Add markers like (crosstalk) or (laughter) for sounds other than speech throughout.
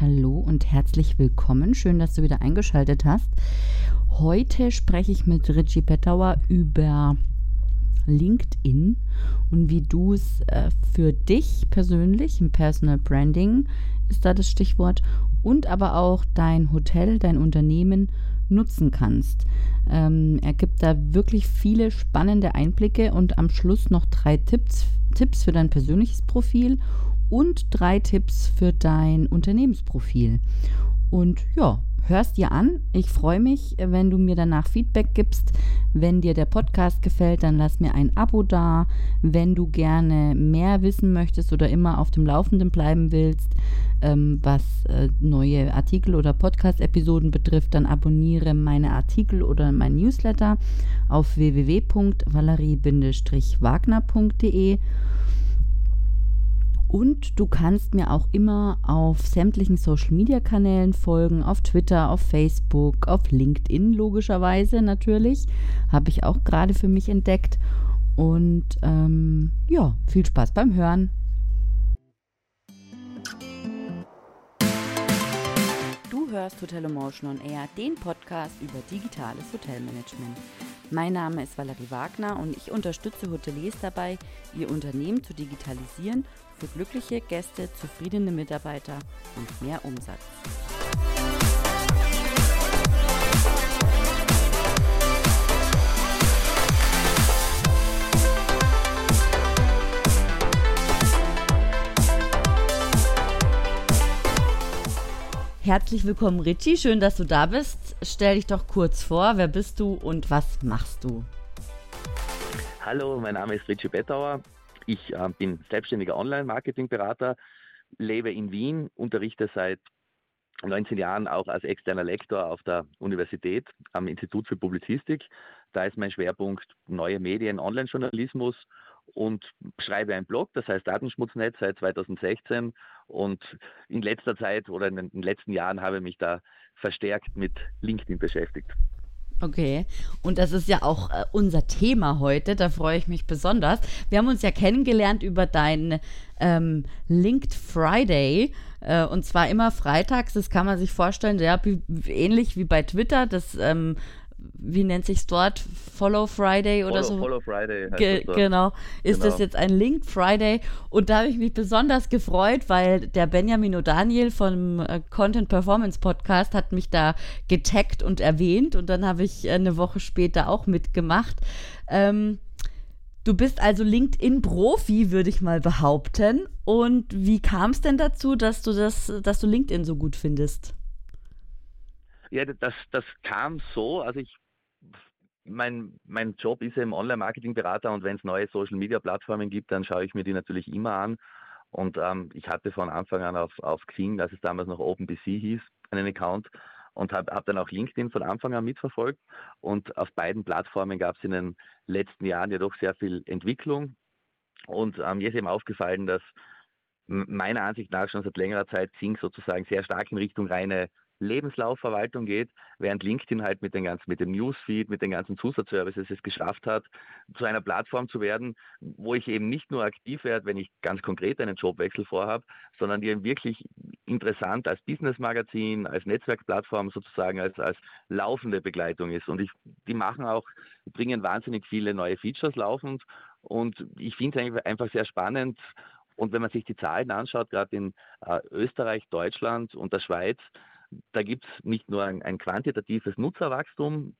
hallo und herzlich willkommen. Schön, dass du wieder eingeschaltet hast. Heute spreche ich mit Richie Pettauer über LinkedIn und wie du es äh, für dich persönlich im Personal Branding ist da das Stichwort und aber auch dein Hotel, dein Unternehmen nutzen kannst. Ähm, er gibt da wirklich viele spannende Einblicke und am Schluss noch drei Tipps, Tipps für dein persönliches Profil und drei Tipps für dein Unternehmensprofil. Und ja, hörst dir an. Ich freue mich, wenn du mir danach Feedback gibst. Wenn dir der Podcast gefällt, dann lass mir ein Abo da. Wenn du gerne mehr wissen möchtest oder immer auf dem Laufenden bleiben willst, ähm, was äh, neue Artikel oder Podcast-Episoden betrifft, dann abonniere meine Artikel oder mein Newsletter auf www.valerie-wagner.de. Und du kannst mir auch immer auf sämtlichen Social-Media-Kanälen folgen, auf Twitter, auf Facebook, auf LinkedIn logischerweise natürlich. Habe ich auch gerade für mich entdeckt. Und ähm, ja, viel Spaß beim Hören. Du hörst Hotel Emotion on Air, den Podcast über digitales Hotelmanagement. Mein Name ist Valerie Wagner und ich unterstütze Hoteliers dabei, ihr Unternehmen zu digitalisieren für glückliche Gäste, zufriedene Mitarbeiter und mehr Umsatz. Herzlich willkommen, Richie. Schön, dass du da bist. Stell dich doch kurz vor. Wer bist du und was machst du? Hallo, mein Name ist Richie Bettauer. Ich äh, bin selbstständiger Online-Marketing-Berater, lebe in Wien, unterrichte seit 19 Jahren auch als externer Lektor auf der Universität am Institut für Publizistik. Da ist mein Schwerpunkt neue Medien, Online-Journalismus und schreibe einen Blog, das heißt Datenschmutznetz seit 2016 und in letzter Zeit oder in den letzten Jahren habe ich mich da verstärkt mit LinkedIn beschäftigt. Okay, und das ist ja auch äh, unser Thema heute, da freue ich mich besonders. Wir haben uns ja kennengelernt über deinen ähm, Linked Friday. Äh, und zwar immer freitags, das kann man sich vorstellen, ja, ähnlich wie bei Twitter, das ähm, wie nennt sich dort? Follow Friday oder Follow, so? Follow Friday. Ge genau. Ist genau. das jetzt ein Link Friday? Und da habe ich mich besonders gefreut, weil der Benjamin O'Daniel vom äh, Content Performance Podcast hat mich da getaggt und erwähnt und dann habe ich äh, eine Woche später auch mitgemacht. Ähm, Du bist also LinkedIn-Profi, würde ich mal behaupten. Und wie kam es denn dazu, dass du das, dass du LinkedIn so gut findest? Ja, das, das kam so, also ich mein, mein Job ist eben Online-Marketing-Berater und wenn es neue Social-Media-Plattformen gibt, dann schaue ich mir die natürlich immer an. Und ähm, ich hatte von Anfang an auf, auf Xing, als es damals noch OpenBC hieß, einen Account und habe hab dann auch LinkedIn von Anfang an mitverfolgt. Und auf beiden Plattformen gab es in den letzten Jahren ja doch sehr viel Entwicklung. Und ähm, mir ist eben aufgefallen, dass meiner Ansicht nach schon seit längerer Zeit Xing sozusagen sehr stark in Richtung reine Lebenslaufverwaltung geht, während LinkedIn halt mit, den ganzen, mit dem Newsfeed, mit den ganzen Zusatzservices es geschafft hat, zu einer Plattform zu werden, wo ich eben nicht nur aktiv werde, wenn ich ganz konkret einen Jobwechsel vorhabe, sondern die eben wirklich interessant als Business-Magazin, als Netzwerkplattform sozusagen, als, als laufende Begleitung ist. Und ich, die machen auch, bringen wahnsinnig viele neue Features laufend und ich finde es einfach sehr spannend, und wenn man sich die Zahlen anschaut, gerade in äh, Österreich, Deutschland und der Schweiz, da gibt es nicht nur ein, ein quantitatives Nutzerwachstum,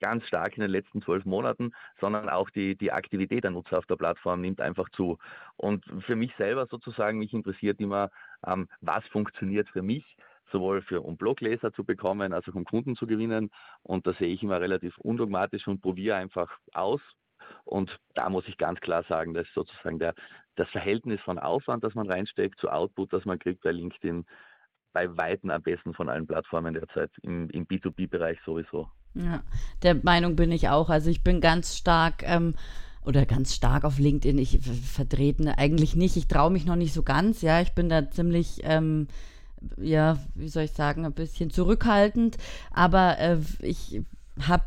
ganz stark in den letzten zwölf Monaten, sondern auch die, die Aktivität der Nutzer auf der Plattform nimmt einfach zu. Und für mich selber sozusagen, mich interessiert immer, ähm, was funktioniert für mich, sowohl für um Blogleser zu bekommen, als auch um Kunden zu gewinnen. Und da sehe ich immer relativ undogmatisch und probiere einfach aus. Und da muss ich ganz klar sagen, dass sozusagen der, das Verhältnis von Aufwand, das man reinsteckt, zu Output, das man kriegt bei LinkedIn, bei Weitem am besten von allen Plattformen derzeit, im, im B2B-Bereich sowieso. Ja, der Meinung bin ich auch. Also ich bin ganz stark ähm, oder ganz stark auf LinkedIn. Ich vertreten eigentlich nicht. Ich traue mich noch nicht so ganz. Ja, ich bin da ziemlich, ähm, ja, wie soll ich sagen, ein bisschen zurückhaltend. Aber äh, ich habe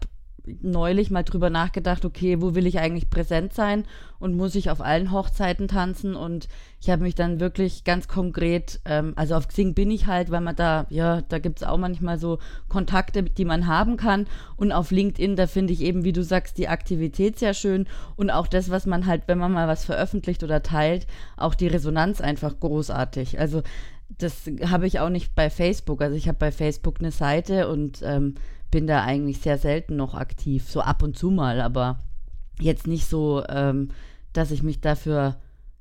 neulich mal drüber nachgedacht, okay, wo will ich eigentlich präsent sein und muss ich auf allen Hochzeiten tanzen? Und ich habe mich dann wirklich ganz konkret, ähm, also auf Xing bin ich halt, weil man da, ja, da gibt es auch manchmal so Kontakte, die man haben kann. Und auf LinkedIn, da finde ich eben, wie du sagst, die Aktivität sehr schön und auch das, was man halt, wenn man mal was veröffentlicht oder teilt, auch die Resonanz einfach großartig. Also das habe ich auch nicht bei Facebook. Also ich habe bei Facebook eine Seite und ähm, bin da eigentlich sehr selten noch aktiv, so ab und zu mal, aber jetzt nicht so, ähm, dass ich mich dafür,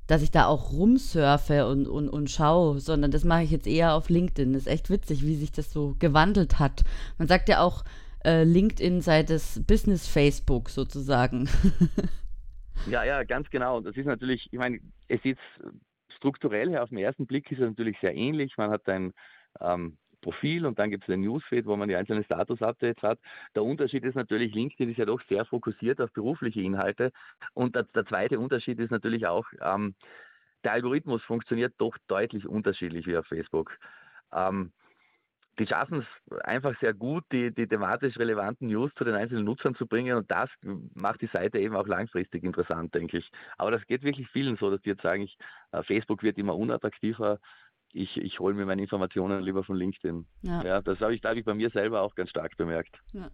dass ich da auch rumsurfe und, und, und schaue, sondern das mache ich jetzt eher auf LinkedIn. Das ist echt witzig, wie sich das so gewandelt hat. Man sagt ja auch, äh, LinkedIn sei das Business Facebook sozusagen. (laughs) ja, ja, ganz genau. Das ist natürlich, ich meine, es ist strukturell her auf den ersten Blick ist es natürlich sehr ähnlich. Man hat ein ähm, Profil und dann gibt es den Newsfeed, wo man die einzelnen Status-Updates hat. Der Unterschied ist natürlich, LinkedIn ist ja doch sehr fokussiert auf berufliche Inhalte. Und der, der zweite Unterschied ist natürlich auch, ähm, der Algorithmus funktioniert doch deutlich unterschiedlich wie auf Facebook. Ähm, die schaffen es einfach sehr gut, die, die thematisch relevanten News zu den einzelnen Nutzern zu bringen und das macht die Seite eben auch langfristig interessant, denke ich. Aber das geht wirklich vielen so, dass die jetzt sagen, ich, äh, Facebook wird immer unattraktiver, ich, ich hole mir meine Informationen lieber von LinkedIn. Ja, ja das habe ich, da ich bei mir selber auch ganz stark bemerkt. Ja.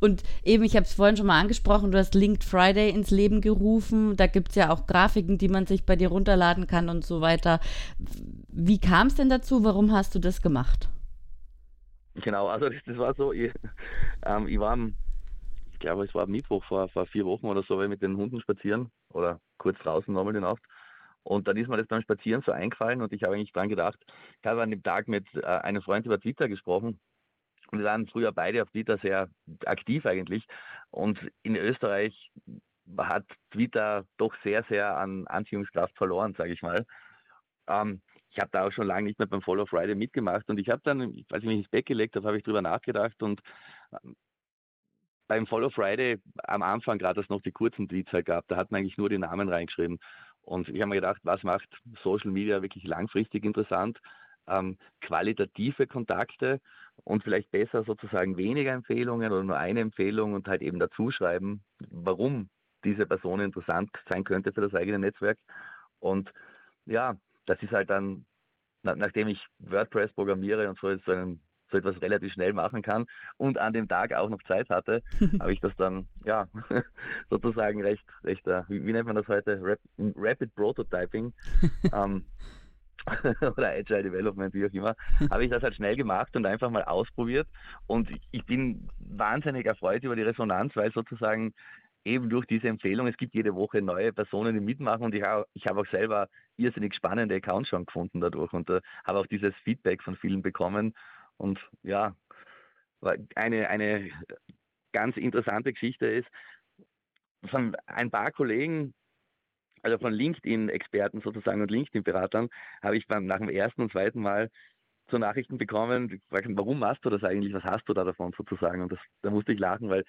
Und eben, ich habe es vorhin schon mal angesprochen, du hast Linked Friday ins Leben gerufen. Da gibt es ja auch Grafiken, die man sich bei dir runterladen kann und so weiter. Wie kam es denn dazu? Warum hast du das gemacht? Genau, also das, das war so, ich, ähm, ich war am, ich glaube, es war am Mittwoch vor, vor vier Wochen oder so, mit den Hunden spazieren oder kurz draußen nochmal die Nacht. Und dann ist mir das beim Spazieren so eingefallen und ich habe eigentlich dran gedacht, ich habe an dem Tag mit äh, einem Freund über Twitter gesprochen und wir waren früher beide auf Twitter sehr aktiv eigentlich. Und in Österreich hat Twitter doch sehr, sehr an Anziehungskraft verloren, sage ich mal. Ähm, ich habe da auch schon lange nicht mehr beim Follow Friday mitgemacht und ich habe dann, als ich mich ins Bett gelegt habe, habe ich drüber nachgedacht und ähm, beim Follow Friday am Anfang, gerade als noch die kurzen Tweets halt gab, da hat man eigentlich nur die Namen reingeschrieben. Und ich habe mir gedacht, was macht Social Media wirklich langfristig interessant? Ähm, qualitative Kontakte und vielleicht besser sozusagen weniger Empfehlungen oder nur eine Empfehlung und halt eben dazu schreiben, warum diese Person interessant sein könnte für das eigene Netzwerk. Und ja, das ist halt dann, nachdem ich WordPress programmiere und so, so einen so etwas relativ schnell machen kann und an dem Tag auch noch Zeit hatte, (laughs) habe ich das dann ja (laughs) sozusagen recht, recht äh, wie, wie, nennt man das heute? Rap, Rapid Prototyping (laughs) ähm, oder Agile Development, wie auch immer, habe ich das halt schnell gemacht und einfach mal ausprobiert. Und ich bin wahnsinnig erfreut über die Resonanz, weil sozusagen eben durch diese Empfehlung, es gibt jede Woche neue Personen, die mitmachen und ich, habe, ich habe auch selber irrsinnig spannende Accounts schon gefunden dadurch und äh, habe auch dieses Feedback von vielen bekommen und ja, eine, eine ganz interessante Geschichte ist, von ein paar Kollegen, also von LinkedIn-Experten sozusagen und LinkedIn-Beratern, habe ich beim, nach dem ersten und zweiten Mal so Nachrichten bekommen, die fragen, warum machst du das eigentlich, was hast du da davon sozusagen? Und das, da musste ich lachen, weil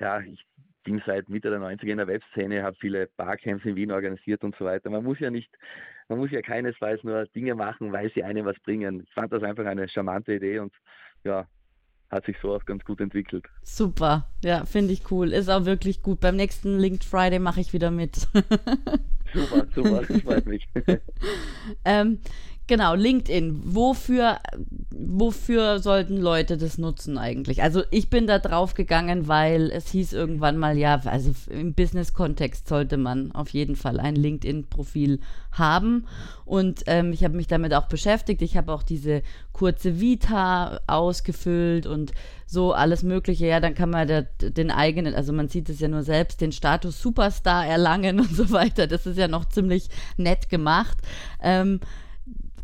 ja, ich bin seit Mitte der 90er in der Webszene, habe viele Barcamps in Wien organisiert und so weiter. Man muss ja nicht man muss ja keinesfalls nur Dinge machen, weil sie einem was bringen. Ich fand das einfach eine charmante Idee und ja, hat sich so auch ganz gut entwickelt. Super, ja, finde ich cool. Ist auch wirklich gut. Beim nächsten Linked Friday mache ich wieder mit. (laughs) super, super, das freut mich. (laughs) ähm, Genau, LinkedIn. Wofür, wofür sollten Leute das nutzen eigentlich? Also ich bin da drauf gegangen, weil es hieß irgendwann mal, ja, also im Business-Kontext sollte man auf jeden Fall ein LinkedIn-Profil haben. Und ähm, ich habe mich damit auch beschäftigt. Ich habe auch diese kurze Vita ausgefüllt und so alles Mögliche. Ja, dann kann man da, den eigenen, also man sieht es ja nur selbst, den Status Superstar erlangen (laughs) und so weiter. Das ist ja noch ziemlich nett gemacht. Ähm,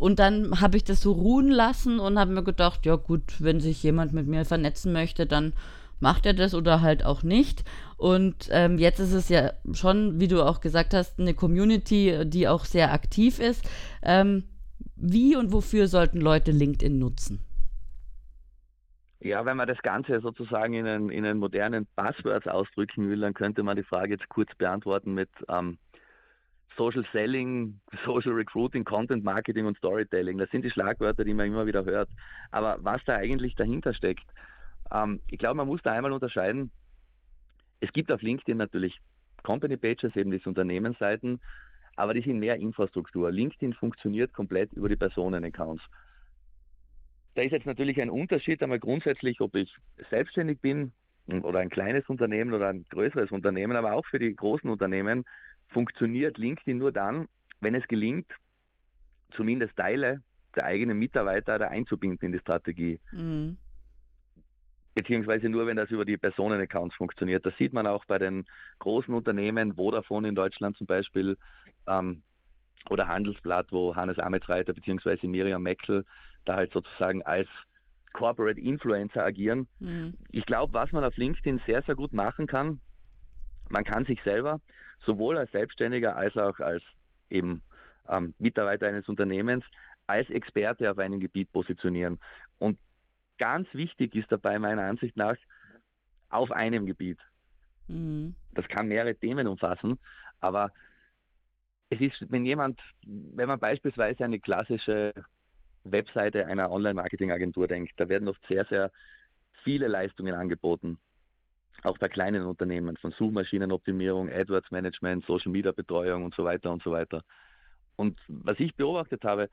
und dann habe ich das so ruhen lassen und habe mir gedacht, ja gut, wenn sich jemand mit mir vernetzen möchte, dann macht er das oder halt auch nicht. Und ähm, jetzt ist es ja schon, wie du auch gesagt hast, eine Community, die auch sehr aktiv ist. Ähm, wie und wofür sollten Leute LinkedIn nutzen? Ja, wenn man das Ganze sozusagen in einen, in einen modernen Passwords ausdrücken will, dann könnte man die Frage jetzt kurz beantworten mit ähm, Social Selling, Social Recruiting, Content Marketing und Storytelling. Das sind die Schlagwörter, die man immer wieder hört. Aber was da eigentlich dahinter steckt, ähm, ich glaube, man muss da einmal unterscheiden, Es gibt auf LinkedIn natürlich Company Pages, eben diese Unternehmensseiten, aber die sind mehr Infrastruktur. LinkedIn funktioniert komplett über die Personenaccounts. Da ist jetzt natürlich ein Unterschied einmal grundsätzlich, ob ich selbstständig bin oder ein kleines Unternehmen oder ein größeres Unternehmen, aber auch für die großen Unternehmen funktioniert LinkedIn nur dann, wenn es gelingt, zumindest Teile der eigenen Mitarbeiter da einzubinden in die Strategie. Mhm. Beziehungsweise nur, wenn das über die Personenaccounts funktioniert. Das sieht man auch bei den großen Unternehmen, Vodafone in Deutschland zum Beispiel ähm, oder Handelsblatt, wo Hannes Ametsreiter bzw. Miriam Meckel da halt sozusagen als Corporate Influencer agieren. Mhm. Ich glaube, was man auf LinkedIn sehr, sehr gut machen kann, man kann sich selber sowohl als Selbstständiger als auch als eben ähm, Mitarbeiter eines Unternehmens als Experte auf einem Gebiet positionieren. Und ganz wichtig ist dabei meiner Ansicht nach auf einem Gebiet. Mhm. Das kann mehrere Themen umfassen, aber es ist, wenn jemand, wenn man beispielsweise eine klassische Webseite einer Online-Marketing-Agentur denkt, da werden oft sehr, sehr viele Leistungen angeboten. Auch bei kleinen Unternehmen, von Suchmaschinenoptimierung, AdWords-Management, Social-Media-Betreuung und so weiter und so weiter. Und was ich beobachtet habe,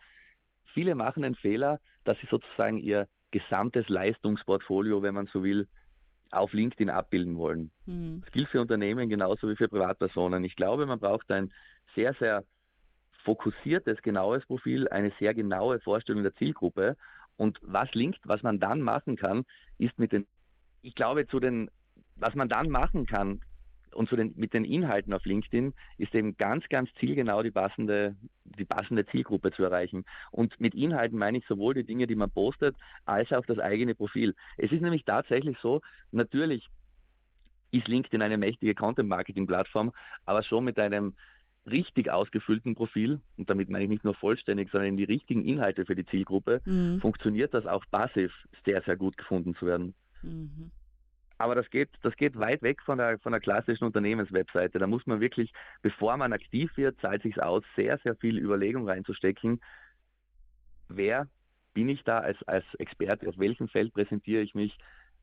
viele machen den Fehler, dass sie sozusagen ihr gesamtes Leistungsportfolio, wenn man so will, auf LinkedIn abbilden wollen. Mhm. Das gilt für Unternehmen genauso wie für Privatpersonen. Ich glaube, man braucht ein sehr, sehr fokussiertes, genaues Profil, eine sehr genaue Vorstellung der Zielgruppe. Und was linkt, was man dann machen kann, ist mit den, ich glaube, zu den, was man dann machen kann und zu den, mit den Inhalten auf LinkedIn ist eben ganz, ganz zielgenau die passende, die passende Zielgruppe zu erreichen. Und mit Inhalten meine ich sowohl die Dinge, die man postet, als auch das eigene Profil. Es ist nämlich tatsächlich so, natürlich ist LinkedIn eine mächtige Content-Marketing-Plattform, aber schon mit einem richtig ausgefüllten Profil, und damit meine ich nicht nur vollständig, sondern die richtigen Inhalte für die Zielgruppe, mhm. funktioniert das auch passiv sehr, sehr gut gefunden zu werden. Mhm. Aber das geht, das geht weit weg von der, von der klassischen Unternehmenswebseite. Da muss man wirklich, bevor man aktiv wird, zahlt sich aus, sehr, sehr viel Überlegung reinzustecken. Wer bin ich da als, als Experte? Auf welchem Feld präsentiere ich mich?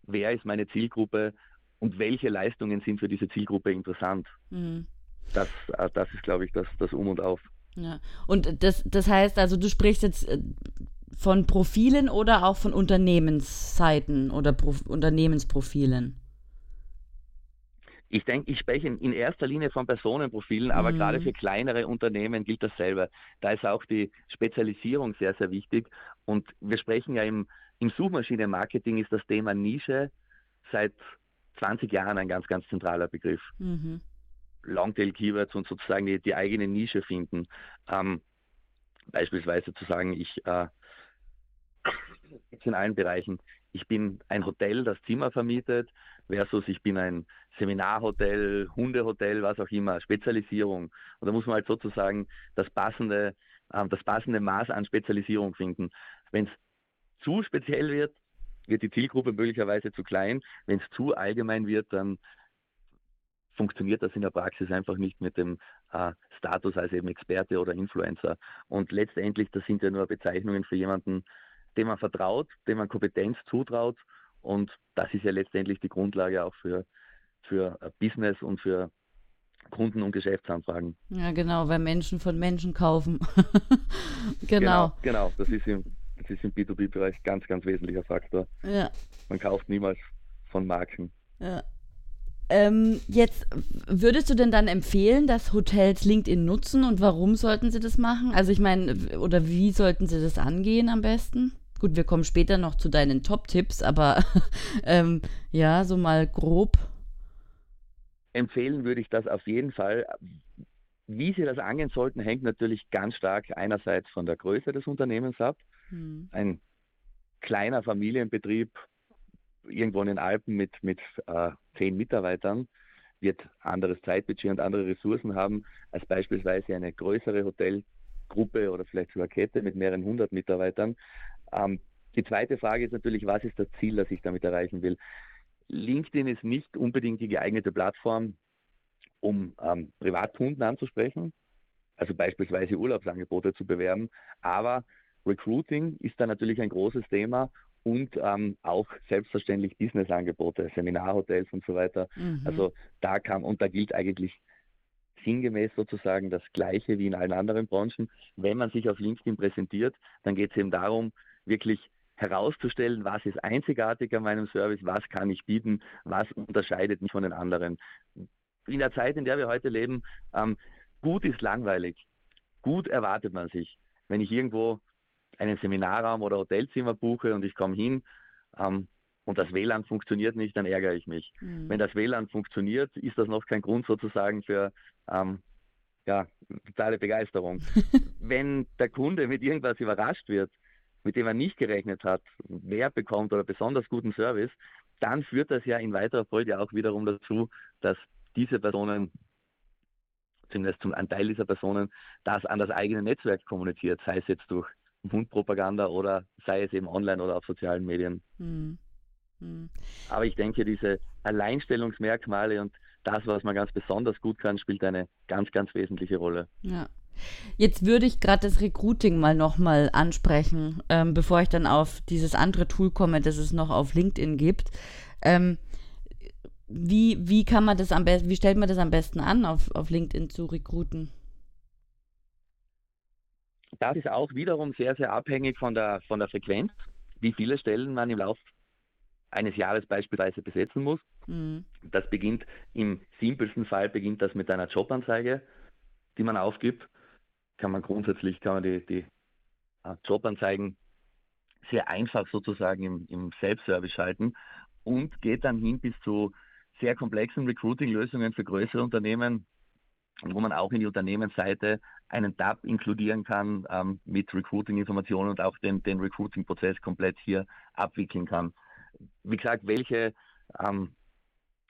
Wer ist meine Zielgruppe? Und welche Leistungen sind für diese Zielgruppe interessant? Mhm das, äh, das ist, glaube ich, das, das Um und Auf. Ja. Und das, das heißt also, du sprichst jetzt äh, von Profilen oder auch von Unternehmensseiten oder Pro Unternehmensprofilen? Ich denke, ich spreche in erster Linie von Personenprofilen, aber mhm. gerade für kleinere Unternehmen gilt dasselbe. Da ist auch die Spezialisierung sehr, sehr wichtig. Und wir sprechen ja im, im Suchmaschinenmarketing ist das Thema Nische seit 20 Jahren ein ganz, ganz zentraler Begriff. Mhm. Longtail-Keywords und sozusagen die, die, eigene Nische finden. Ähm, beispielsweise zu sagen, ich äh, in allen Bereichen, ich bin ein Hotel, das Zimmer vermietet, versus ich bin ein Seminarhotel, Hundehotel, was auch immer, Spezialisierung. Und da muss man halt sozusagen das passende, äh, das passende Maß an Spezialisierung finden. Wenn es zu speziell wird, wird die Zielgruppe möglicherweise zu klein. Wenn es zu allgemein wird, dann funktioniert das in der Praxis einfach nicht mit dem äh, Status als eben Experte oder Influencer. Und letztendlich, das sind ja nur Bezeichnungen für jemanden, dem man vertraut, dem man Kompetenz zutraut. Und das ist ja letztendlich die Grundlage auch für, für Business und für Kunden- und Geschäftsanfragen. Ja, genau, weil Menschen von Menschen kaufen. (laughs) genau. genau. Genau, das ist im, das ist im B2B-Bereich ganz, ganz wesentlicher Faktor. Ja. Man kauft niemals von Marken. Ja. Ähm, jetzt würdest du denn dann empfehlen, dass Hotels LinkedIn nutzen und warum sollten sie das machen? Also ich meine, oder wie sollten sie das angehen am besten? Gut, wir kommen später noch zu deinen Top-Tipps, aber (laughs) ähm, ja, so mal grob. Empfehlen würde ich das auf jeden Fall. Wie Sie das angehen sollten, hängt natürlich ganz stark einerseits von der Größe des Unternehmens ab. Hm. Ein kleiner Familienbetrieb irgendwo in den Alpen mit, mit äh, zehn Mitarbeitern wird anderes Zeitbudget und andere Ressourcen haben als beispielsweise eine größere Hotelgruppe oder vielleicht sogar Kette mit mehreren hundert Mitarbeitern. Ähm, die zweite Frage ist natürlich, was ist das Ziel, das ich damit erreichen will? LinkedIn ist nicht unbedingt die geeignete Plattform, um ähm, Privatkunden anzusprechen, also beispielsweise Urlaubsangebote zu bewerben, aber Recruiting ist da natürlich ein großes Thema und ähm, auch selbstverständlich Businessangebote, Seminarhotels und so weiter. Mhm. Also da kam und da gilt eigentlich sinngemäß sozusagen das Gleiche wie in allen anderen Branchen. Wenn man sich auf LinkedIn präsentiert, dann geht es eben darum, wirklich herauszustellen, was ist einzigartig an meinem Service, was kann ich bieten, was unterscheidet mich von den anderen. In der Zeit, in der wir heute leben, ähm, gut ist langweilig. Gut erwartet man sich. Wenn ich irgendwo einen Seminarraum oder Hotelzimmer buche und ich komme hin ähm, und das WLAN funktioniert nicht, dann ärgere ich mich. Mhm. Wenn das WLAN funktioniert, ist das noch kein Grund sozusagen für ähm, ja, totale Begeisterung. (laughs) Wenn der Kunde mit irgendwas überrascht wird, mit dem er nicht gerechnet hat, mehr bekommt oder besonders guten Service, dann führt das ja in weiterer Folge auch wiederum dazu, dass diese Personen, zumindest zum Teil dieser Personen, das an das eigene Netzwerk kommuniziert, sei es jetzt durch Mundpropaganda oder sei es eben online oder auf sozialen Medien. Hm. Hm. Aber ich denke, diese Alleinstellungsmerkmale und das, was man ganz besonders gut kann, spielt eine ganz, ganz wesentliche Rolle. Ja. Jetzt würde ich gerade das Recruiting mal nochmal ansprechen, ähm, bevor ich dann auf dieses andere Tool komme, das es noch auf LinkedIn gibt. Ähm, wie, wie kann man das am besten, wie stellt man das am besten an, auf, auf LinkedIn zu rekruten? Das ist auch wiederum sehr, sehr abhängig von der, von der Frequenz, wie viele Stellen man im Laufe eines Jahres beispielsweise besetzen muss. Mhm. Das beginnt im simpelsten Fall beginnt das mit einer Jobanzeige, die man aufgibt. Kann man grundsätzlich kann man die, die äh, Jobanzeigen sehr einfach sozusagen im, im Self-Service schalten und geht dann hin bis zu sehr komplexen Recruiting-Lösungen für größere Unternehmen, wo man auch in die Unternehmensseite einen Tab inkludieren kann ähm, mit Recruiting-Informationen und auch den, den Recruiting-Prozess komplett hier abwickeln kann. Wie gesagt, welche, ähm,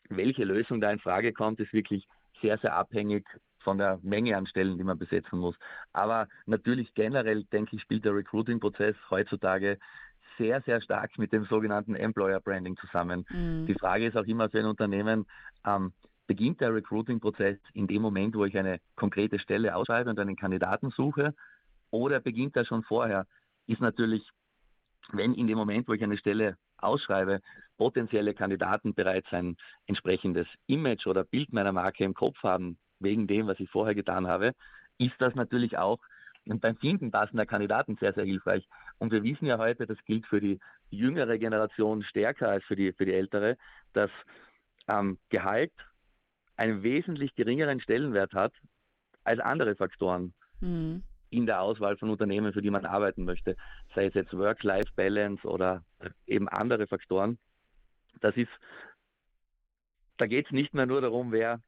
welche Lösung da in Frage kommt, ist wirklich sehr, sehr abhängig von der Menge an Stellen, die man besetzen muss. Aber natürlich generell, denke ich, spielt der Recruiting-Prozess heutzutage sehr, sehr stark mit dem sogenannten Employer Branding zusammen. Mhm. Die Frage ist auch immer für ein Unternehmen, ähm, beginnt der Recruiting-Prozess in dem Moment, wo ich eine konkrete Stelle ausschreibe und einen Kandidaten suche, oder beginnt er schon vorher? Ist natürlich, wenn in dem Moment, wo ich eine Stelle ausschreibe, potenzielle Kandidaten bereits ein entsprechendes Image oder Bild meiner Marke im Kopf haben, wegen dem, was ich vorher getan habe, ist das natürlich auch beim Finden passender Kandidaten sehr, sehr hilfreich. Und wir wissen ja heute, das gilt für die jüngere Generation stärker als für die, für die ältere, dass ähm, Gehalt einen wesentlich geringeren Stellenwert hat als andere Faktoren mhm. In der Auswahl von Unternehmen, für die man arbeiten möchte, sei es jetzt Work-Life-Balance oder eben andere Faktoren. Das ist, da geht es nicht mehr nur darum, wer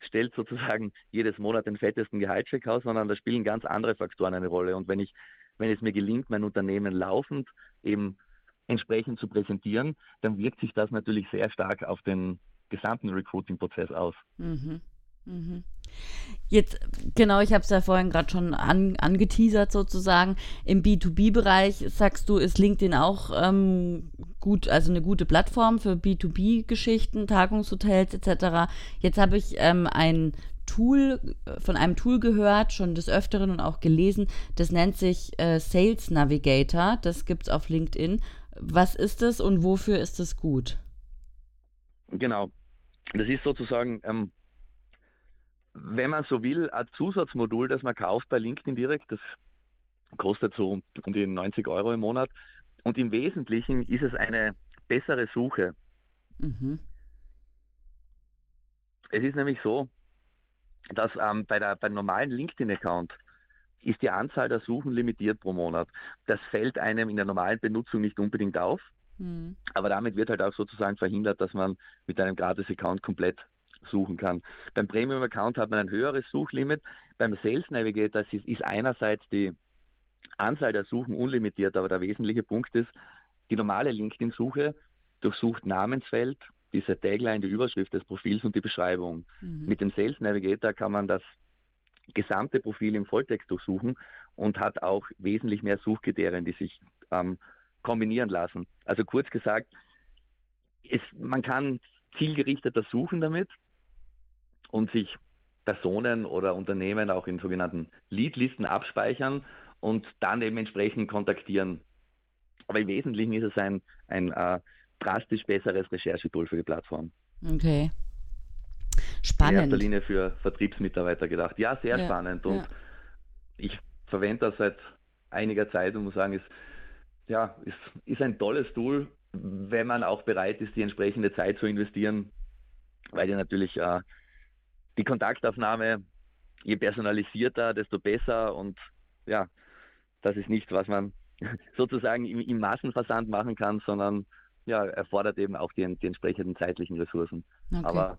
stellt sozusagen jedes Monat den fettesten Gehaltscheck aus, sondern da spielen ganz andere Faktoren eine Rolle. Und wenn ich, wenn es mir gelingt, mein Unternehmen laufend eben entsprechend zu präsentieren, dann wirkt sich das natürlich sehr stark auf den gesamten Recruiting-Prozess aus. Mhm. Mhm. Jetzt, genau, ich habe es ja vorhin gerade schon an, angeteasert sozusagen. Im B2B-Bereich sagst du, ist LinkedIn auch ähm, gut, also eine gute Plattform für B2B-Geschichten, Tagungshotels etc. Jetzt habe ich ähm, ein Tool, von einem Tool gehört, schon des Öfteren und auch gelesen, das nennt sich äh, Sales Navigator. Das gibt es auf LinkedIn. Was ist das und wofür ist es gut? Genau. Das ist sozusagen, ähm, wenn man so will, ein Zusatzmodul, das man kauft bei LinkedIn direkt. Das kostet so um die 90 Euro im Monat. Und im Wesentlichen ist es eine bessere Suche. Mhm. Es ist nämlich so, dass ähm, bei der, beim normalen LinkedIn-Account ist die Anzahl der Suchen limitiert pro Monat. Das fällt einem in der normalen Benutzung nicht unbedingt auf. Mhm. Aber damit wird halt auch sozusagen verhindert, dass man mit einem Gratis-Account komplett suchen kann. Beim Premium-Account hat man ein höheres Suchlimit. Beim Sales Navigator ist, ist einerseits die Anzahl der Suchen unlimitiert, aber der wesentliche Punkt ist, die normale LinkedIn-Suche durchsucht Namensfeld, diese Tagline, die Überschrift des Profils und die Beschreibung. Mhm. Mit dem Sales Navigator kann man das gesamte Profil im Volltext durchsuchen und hat auch wesentlich mehr Suchkriterien, die sich ähm, kombinieren lassen. Also kurz gesagt, es, man kann zielgerichteter suchen damit und sich Personen oder Unternehmen auch in sogenannten Leadlisten abspeichern und dann eben entsprechend kontaktieren. Aber im Wesentlichen ist es ein, ein äh, drastisch besseres Recherchetool für die Plattform. Okay. Spannend. In erster Linie für Vertriebsmitarbeiter gedacht. Ja, sehr ja, spannend. Und ja. ich verwende das seit einiger Zeit und muss sagen, ist, ja, ist, ist ein tolles Tool, wenn man auch bereit ist, die entsprechende Zeit zu investieren, weil dir natürlich äh, die Kontaktaufnahme, je personalisierter, desto besser und ja, das ist nichts, was man (laughs) sozusagen im, im Massenversand machen kann, sondern ja, erfordert eben auch die, die entsprechenden zeitlichen Ressourcen. Okay. Aber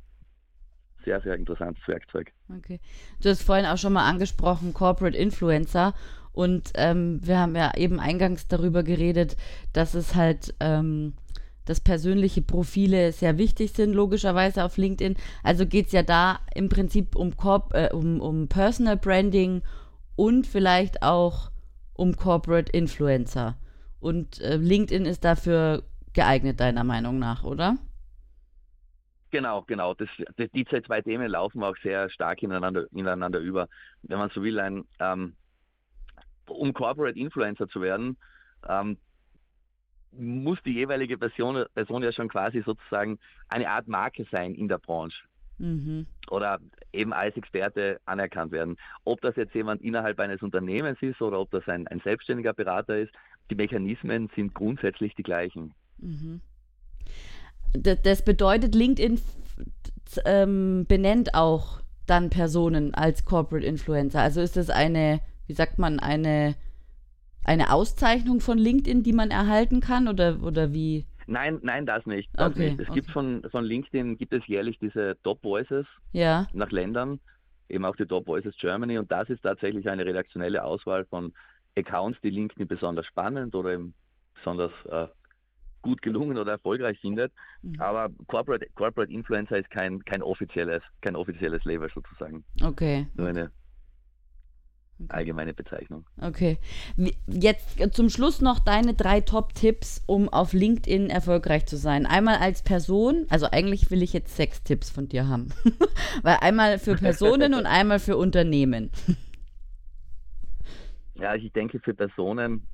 sehr, sehr interessantes Werkzeug. Okay. Du hast vorhin auch schon mal angesprochen, Corporate Influencer. Und ähm, wir haben ja eben eingangs darüber geredet, dass es halt, ähm, dass persönliche Profile sehr wichtig sind, logischerweise auf LinkedIn. Also geht es ja da im Prinzip um, Corp äh, um, um Personal Branding und vielleicht auch um Corporate Influencer. Und äh, LinkedIn ist dafür geeignet, deiner Meinung nach, oder? Genau, genau. Das, das, die zwei Themen laufen auch sehr stark ineinander, ineinander über. Wenn man so will, ein, ähm, um Corporate Influencer zu werden, ähm, muss die jeweilige Person, Person ja schon quasi sozusagen eine Art Marke sein in der Branche. Mhm. Oder eben als Experte anerkannt werden. Ob das jetzt jemand innerhalb eines Unternehmens ist oder ob das ein, ein selbstständiger Berater ist, die Mechanismen sind grundsätzlich die gleichen. Mhm. Das bedeutet, LinkedIn ähm, benennt auch dann Personen als Corporate Influencer. Also ist das eine, wie sagt man, eine, eine Auszeichnung von LinkedIn, die man erhalten kann oder, oder wie? Nein, nein, das nicht. Das okay, nicht. Es okay. gibt von, von LinkedIn gibt es jährlich diese Top Voices ja. nach Ländern, eben auch die Top Voices Germany und das ist tatsächlich eine redaktionelle Auswahl von Accounts, die LinkedIn besonders spannend oder eben besonders äh, gut gelungen oder erfolgreich findet. Mhm. Aber Corporate, Corporate Influencer ist kein, kein offizielles, kein offizielles Label sozusagen. Okay. Nur eine okay. allgemeine Bezeichnung. Okay. Jetzt zum Schluss noch deine drei Top-Tipps, um auf LinkedIn erfolgreich zu sein. Einmal als Person, also eigentlich will ich jetzt sechs Tipps von dir haben. (laughs) Weil einmal für Personen und einmal für Unternehmen. (laughs) ja, ich denke für Personen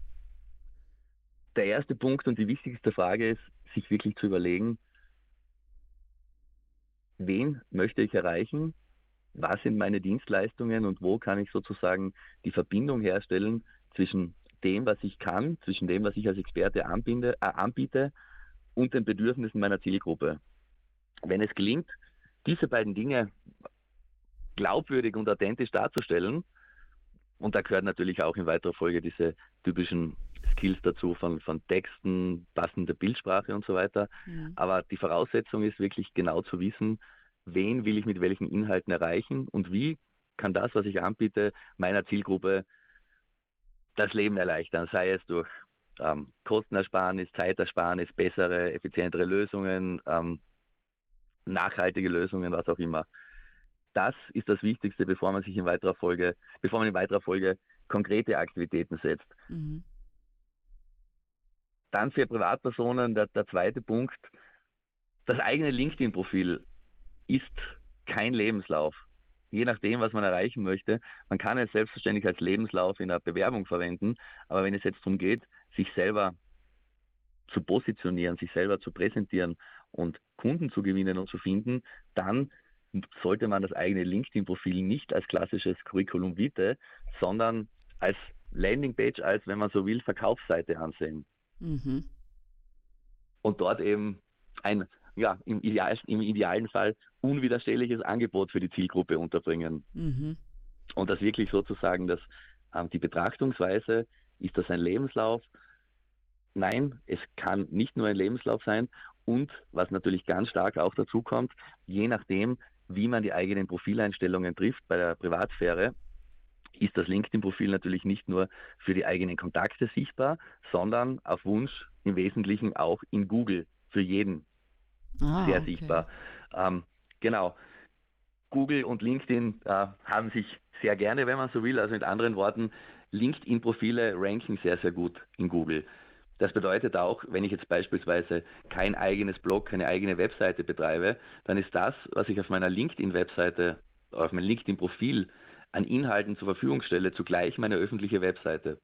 der erste Punkt und die wichtigste Frage ist, sich wirklich zu überlegen, wen möchte ich erreichen, was sind meine Dienstleistungen und wo kann ich sozusagen die Verbindung herstellen zwischen dem, was ich kann, zwischen dem, was ich als Experte anbinde, äh, anbiete und den Bedürfnissen meiner Zielgruppe. Wenn es gelingt, diese beiden Dinge glaubwürdig und authentisch darzustellen, und da gehört natürlich auch in weiterer Folge diese typischen Skills dazu von, von Texten, passende Bildsprache und so weiter. Ja. Aber die Voraussetzung ist wirklich genau zu wissen, wen will ich mit welchen Inhalten erreichen und wie kann das, was ich anbiete, meiner Zielgruppe das Leben erleichtern, sei es durch ähm, Kostenersparnis, Zeitersparnis, bessere, effizientere Lösungen, ähm, nachhaltige Lösungen, was auch immer. Das ist das Wichtigste, bevor man sich in weiterer Folge, bevor man in weiterer Folge konkrete Aktivitäten setzt. Mhm. Dann für Privatpersonen der, der zweite Punkt, das eigene LinkedIn-Profil ist kein Lebenslauf. Je nachdem, was man erreichen möchte. Man kann es selbstverständlich als Lebenslauf in der Bewerbung verwenden, aber wenn es jetzt darum geht, sich selber zu positionieren, sich selber zu präsentieren und Kunden zu gewinnen und zu finden, dann sollte man das eigene LinkedIn-Profil nicht als klassisches Curriculum vitae, sondern als Landingpage, als, wenn man so will, Verkaufsseite ansehen. Mhm. Und dort eben ein, ja, im, Ideal, im idealen Fall unwiderstehliches Angebot für die Zielgruppe unterbringen. Mhm. Und das wirklich sozusagen, dass ähm, die Betrachtungsweise, ist das ein Lebenslauf? Nein, es kann nicht nur ein Lebenslauf sein. Und was natürlich ganz stark auch dazu kommt, je nachdem, wie man die eigenen Profileinstellungen trifft bei der Privatsphäre, ist das LinkedIn-Profil natürlich nicht nur für die eigenen Kontakte sichtbar, sondern auf Wunsch im Wesentlichen auch in Google für jeden ah, sehr okay. sichtbar. Ähm, genau. Google und LinkedIn äh, haben sich sehr gerne, wenn man so will. Also mit anderen Worten, LinkedIn-Profile ranken sehr, sehr gut in Google. Das bedeutet auch, wenn ich jetzt beispielsweise kein eigenes Blog, keine eigene Webseite betreibe, dann ist das, was ich auf meiner LinkedIn-Webseite, auf meinem LinkedIn-Profil an Inhalten zur Verfügung stelle, zugleich meine öffentliche Webseite.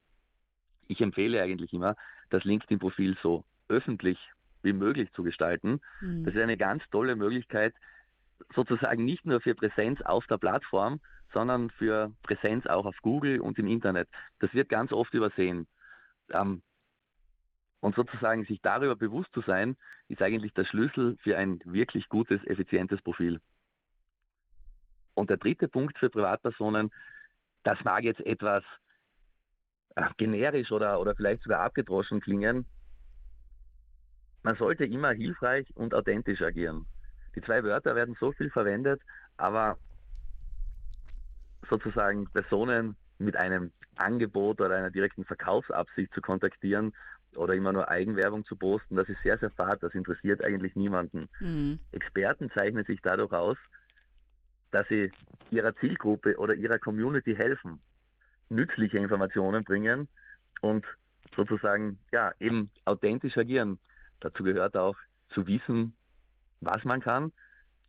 ich empfehle eigentlich immer, das LinkedIn-Profil so öffentlich wie möglich zu gestalten. Mhm. Das ist eine ganz tolle Möglichkeit, sozusagen nicht nur für Präsenz auf der Plattform, sondern für Präsenz auch auf Google und im Internet. Das wird ganz oft übersehen. Ähm, und sozusagen sich darüber bewusst zu sein, ist eigentlich der Schlüssel für ein wirklich gutes, effizientes Profil. Und der dritte Punkt für Privatpersonen, das mag jetzt etwas äh, generisch oder, oder vielleicht sogar abgedroschen klingen. Man sollte immer hilfreich und authentisch agieren. Die zwei Wörter werden so viel verwendet, aber sozusagen Personen mit einem Angebot oder einer direkten Verkaufsabsicht zu kontaktieren oder immer nur Eigenwerbung zu posten, das ist sehr, sehr fad, das interessiert eigentlich niemanden. Mhm. Experten zeichnen sich dadurch aus, dass sie ihrer Zielgruppe oder ihrer Community helfen, nützliche Informationen bringen und sozusagen ja eben authentisch agieren. Dazu gehört auch zu wissen, was man kann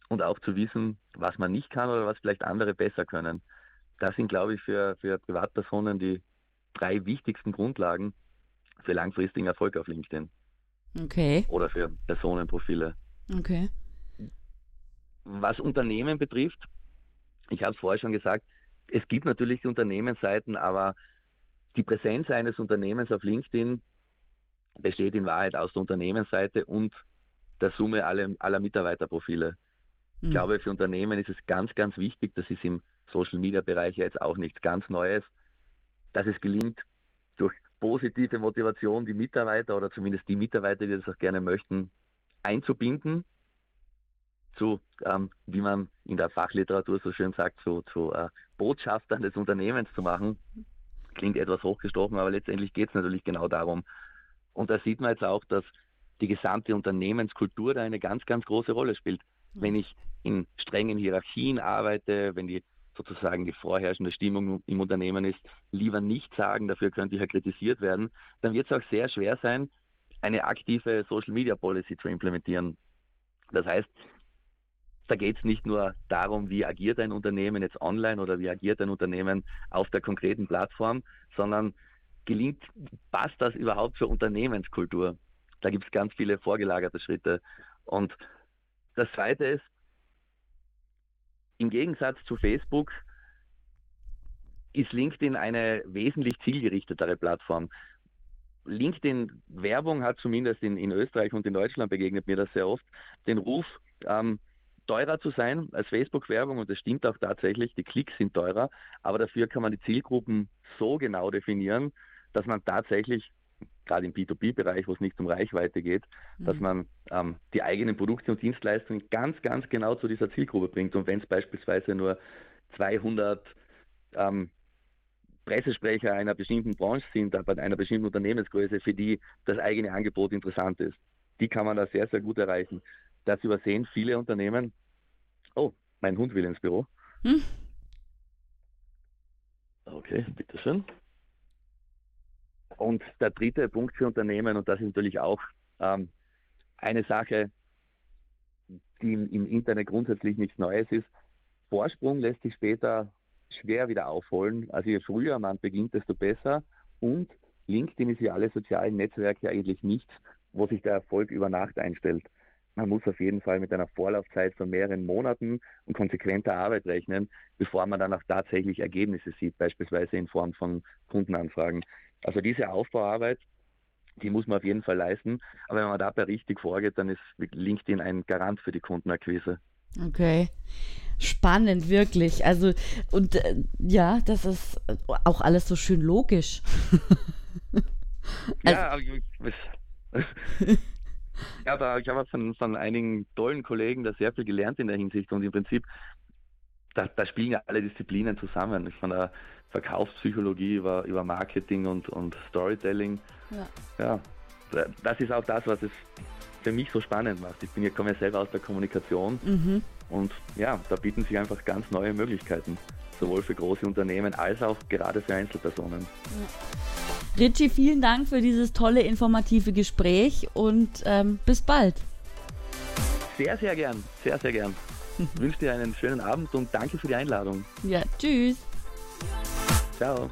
und auch zu wissen, was man nicht kann oder was vielleicht andere besser können. Das sind, glaube ich, für, für Privatpersonen die drei wichtigsten Grundlagen für langfristigen Erfolg auf LinkedIn. Okay. Oder für Personenprofile. Okay. Was Unternehmen betrifft, ich habe es vorher schon gesagt, es gibt natürlich die Unternehmensseiten, aber die Präsenz eines Unternehmens auf LinkedIn besteht in Wahrheit aus der Unternehmensseite und der Summe aller, aller Mitarbeiterprofile. Ich hm. glaube, für Unternehmen ist es ganz, ganz wichtig, das ist im Social Media Bereich jetzt auch nichts ganz Neues, dass es gelingt, durch positive Motivation die Mitarbeiter oder zumindest die Mitarbeiter, die das auch gerne möchten, einzubinden, zu, ähm, wie man in der Fachliteratur so schön sagt, zu, zu äh, Botschaftern des Unternehmens zu machen. Klingt etwas hochgestochen, aber letztendlich geht es natürlich genau darum. Und da sieht man jetzt auch, dass die gesamte Unternehmenskultur da eine ganz, ganz große Rolle spielt. Wenn ich in strengen Hierarchien arbeite, wenn die sozusagen die vorherrschende Stimmung im Unternehmen ist, lieber nicht sagen, dafür könnte ich ja kritisiert werden, dann wird es auch sehr schwer sein, eine aktive Social Media Policy zu implementieren. Das heißt, da geht es nicht nur darum, wie agiert ein Unternehmen jetzt online oder wie agiert ein Unternehmen auf der konkreten Plattform, sondern gelingt, passt das überhaupt für Unternehmenskultur? Da gibt es ganz viele vorgelagerte Schritte. Und das Zweite ist, im Gegensatz zu Facebook ist LinkedIn eine wesentlich zielgerichtetere Plattform. LinkedIn-Werbung hat zumindest in, in, Österreich und in Deutschland begegnet mir das sehr oft, den Ruf, ähm, teurer zu sein als Facebook-Werbung und das stimmt auch tatsächlich, die Klicks sind teurer, aber dafür kann man die Zielgruppen so genau definieren, dass man tatsächlich gerade im B2B-Bereich, wo es nicht um Reichweite geht, mhm. dass man ähm, die eigenen Produkte und Dienstleistungen ganz, ganz genau zu dieser Zielgruppe bringt. Und wenn es beispielsweise nur 200 ähm, Pressesprecher einer bestimmten Branche sind, aber einer bestimmten Unternehmensgröße, für die das eigene Angebot interessant ist, die kann man da sehr, sehr gut erreichen. Das übersehen viele Unternehmen. Oh, mein Hund will ins Büro. Hm. Okay, bitteschön. Und der dritte Punkt für Unternehmen, und das ist natürlich auch ähm, eine Sache, die im Internet grundsätzlich nichts Neues ist, Vorsprung lässt sich später schwer wieder aufholen. Also je früher man beginnt, desto besser. Und LinkedIn ist wie alle sozialen Netzwerke eigentlich nichts, wo sich der Erfolg über Nacht einstellt. Man muss auf jeden Fall mit einer Vorlaufzeit von mehreren Monaten und konsequenter Arbeit rechnen, bevor man dann auch tatsächlich Ergebnisse sieht, beispielsweise in Form von Kundenanfragen. Also diese Aufbauarbeit, die muss man auf jeden Fall leisten. Aber wenn man dabei richtig vorgeht, dann ist LinkedIn ein Garant für die Kundenakquise. Okay. Spannend, wirklich. Also, und äh, ja, das ist auch alles so schön logisch. (laughs) ja, also, ich, ich habe, ich habe von, von einigen tollen Kollegen da sehr viel gelernt in der Hinsicht und im Prinzip, da, da spielen ja alle Disziplinen zusammen. Von der Verkaufspsychologie, über, über Marketing und, und Storytelling. Ja. ja, das ist auch das, was es für mich so spannend macht. Ich bin ja, komme ja selber aus der Kommunikation mhm. und ja, da bieten sich einfach ganz neue Möglichkeiten, sowohl für große Unternehmen als auch gerade für Einzelpersonen. Ja. Richie, vielen Dank für dieses tolle, informative Gespräch und ähm, bis bald. Sehr, sehr gern, sehr, sehr gern. Ich wünsche dir einen schönen Abend und danke für die Einladung. Ja, tschüss. Ciao.